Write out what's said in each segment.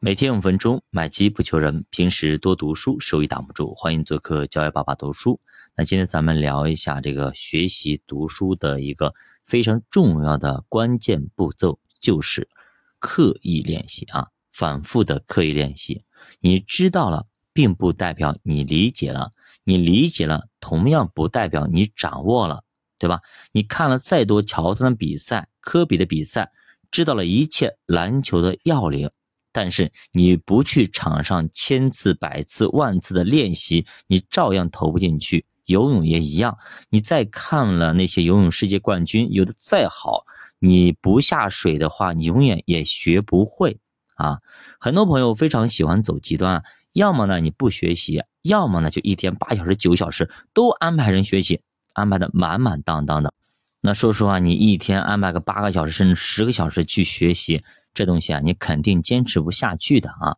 每天五分钟，买机不求人。平时多读书，收益挡不住。欢迎做客教育爸爸读书。那今天咱们聊一下这个学习读书的一个非常重要的关键步骤，就是刻意练习啊，反复的刻意练习。你知道了，并不代表你理解了；你理解了，同样不代表你掌握了，对吧？你看了再多乔丹的比赛、科比的比赛，知道了一切篮球的要领。但是你不去场上千次百次万次的练习，你照样投不进去。游泳也一样，你再看了那些游泳世界冠军，游的再好，你不下水的话，你永远也学不会啊。很多朋友非常喜欢走极端，要么呢你不学习，要么呢就一天八小时九小时都安排人学习，安排的满满当当的。那说实话，你一天安排个八个小时甚至十个小时去学习。这东西啊，你肯定坚持不下去的啊！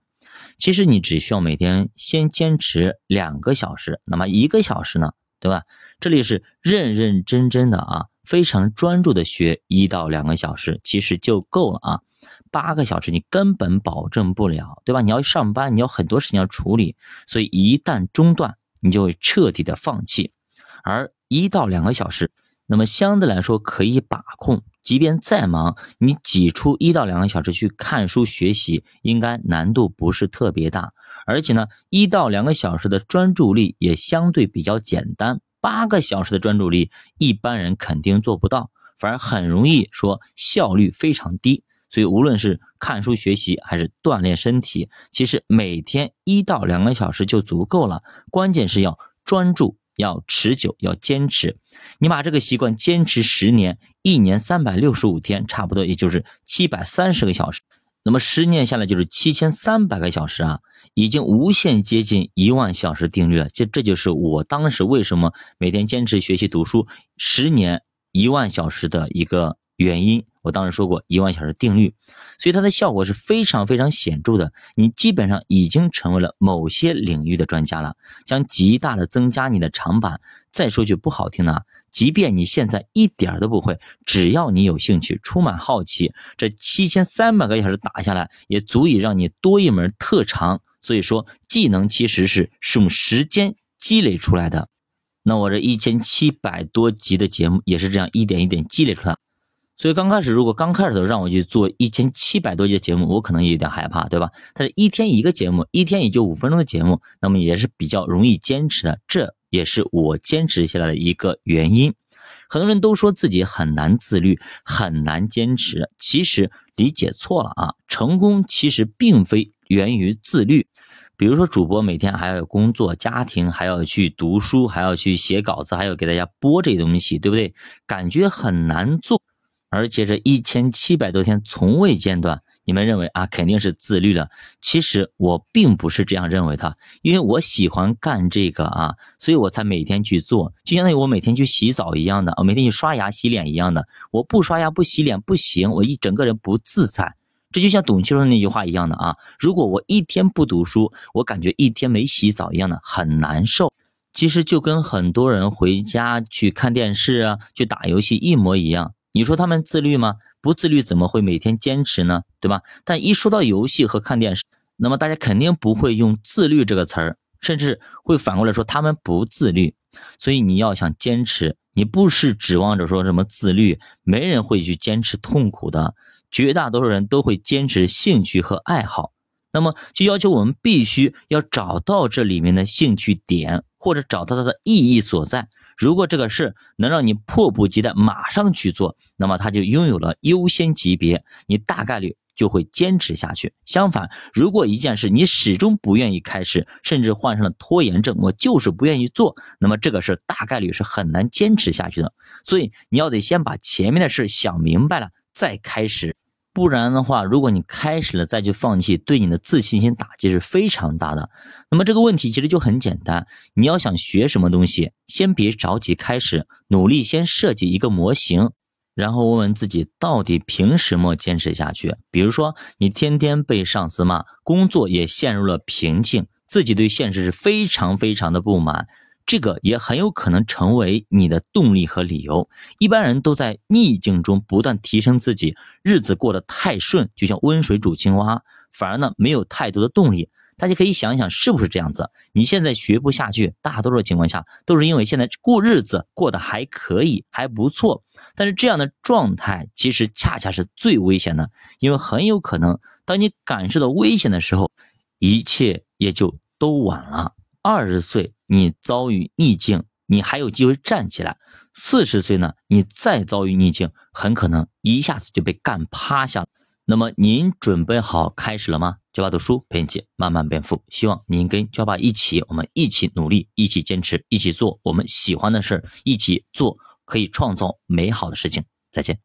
其实你只需要每天先坚持两个小时，那么一个小时呢，对吧？这里是认认真真的啊，非常专注的学一到两个小时，其实就够了啊。八个小时你根本保证不了，对吧？你要上班，你要很多事情要处理，所以一旦中断，你就会彻底的放弃。而一到两个小时，那么相对来说可以把控。即便再忙，你挤出一到两个小时去看书学习，应该难度不是特别大。而且呢，一到两个小时的专注力也相对比较简单。八个小时的专注力，一般人肯定做不到，反而很容易说效率非常低。所以，无论是看书学习还是锻炼身体，其实每天一到两个小时就足够了。关键是要专注。要持久，要坚持。你把这个习惯坚持十年，一年三百六十五天，差不多也就是七百三十个小时。那么十年下来就是七千三百个小时啊，已经无限接近一万小时定律了。这这就是我当时为什么每天坚持学习读书十年一万小时的一个原因。我当时说过一万小时定律，所以它的效果是非常非常显著的。你基本上已经成为了某些领域的专家了，将极大的增加你的长板。再说句不好听的，即便你现在一点都不会，只要你有兴趣，充满好奇，这七千三百个小时打下来，也足以让你多一门特长。所以说，技能其实是是用时间积累出来的。那我这一千七百多集的节目，也是这样一点一点积累出来。所以刚开始，如果刚开始的时候让我去做一千七百多集的节目，我可能也有点害怕，对吧？但是一天一个节目，一天也就五分钟的节目，那么也是比较容易坚持的，这也是我坚持下来的一个原因。很多人都说自己很难自律，很难坚持，其实理解错了啊！成功其实并非源于自律。比如说，主播每天还要有工作、家庭，还要去读书，还要去写稿子，还要给大家播这些东西，对不对？感觉很难做。而且这一千七百多天从未间断，你们认为啊肯定是自律了。其实我并不是这样认为的，因为我喜欢干这个啊，所以我才每天去做，就相当于我每天去洗澡一样的，我每天去刷牙洗脸一样的。我不刷牙不洗脸不行，我一整个人不自在。这就像董卿说那句话一样的啊，如果我一天不读书，我感觉一天没洗澡一样的很难受。其实就跟很多人回家去看电视啊，去打游戏一模一样。你说他们自律吗？不自律怎么会每天坚持呢？对吧？但一说到游戏和看电视，那么大家肯定不会用自律这个词儿，甚至会反过来说他们不自律。所以你要想坚持，你不是指望着说什么自律，没人会去坚持痛苦的，绝大多数人都会坚持兴趣和爱好。那么就要求我们必须要找到这里面的兴趣点，或者找到它的意义所在。如果这个事能让你迫不及待马上去做，那么它就拥有了优先级别，你大概率就会坚持下去。相反，如果一件事你始终不愿意开始，甚至患上了拖延症，我就是不愿意做，那么这个事大概率是很难坚持下去的。所以你要得先把前面的事想明白了再开始。不然的话，如果你开始了再去放弃，对你的自信心打击是非常大的。那么这个问题其实就很简单，你要想学什么东西，先别着急开始，努力先设计一个模型，然后问问自己到底凭什么坚持下去。比如说，你天天被上司骂，工作也陷入了瓶颈，自己对现实是非常非常的不满。这个也很有可能成为你的动力和理由。一般人都在逆境中不断提升自己，日子过得太顺，就像温水煮青蛙，反而呢没有太多的动力。大家可以想一想是不是这样子？你现在学不下去，大多数情况下都是因为现在过日子过得还可以，还不错。但是这样的状态其实恰恰是最危险的，因为很有可能当你感受到危险的时候，一切也就都晚了。二十岁你遭遇逆境，你还有机会站起来；四十岁呢，你再遭遇逆境，很可能一下子就被干趴下。那么您准备好开始了吗？教爸读书陪你慢慢变富，希望您跟教爸一起，我们一起努力，一起坚持，一起做我们喜欢的事儿，一起做可以创造美好的事情。再见。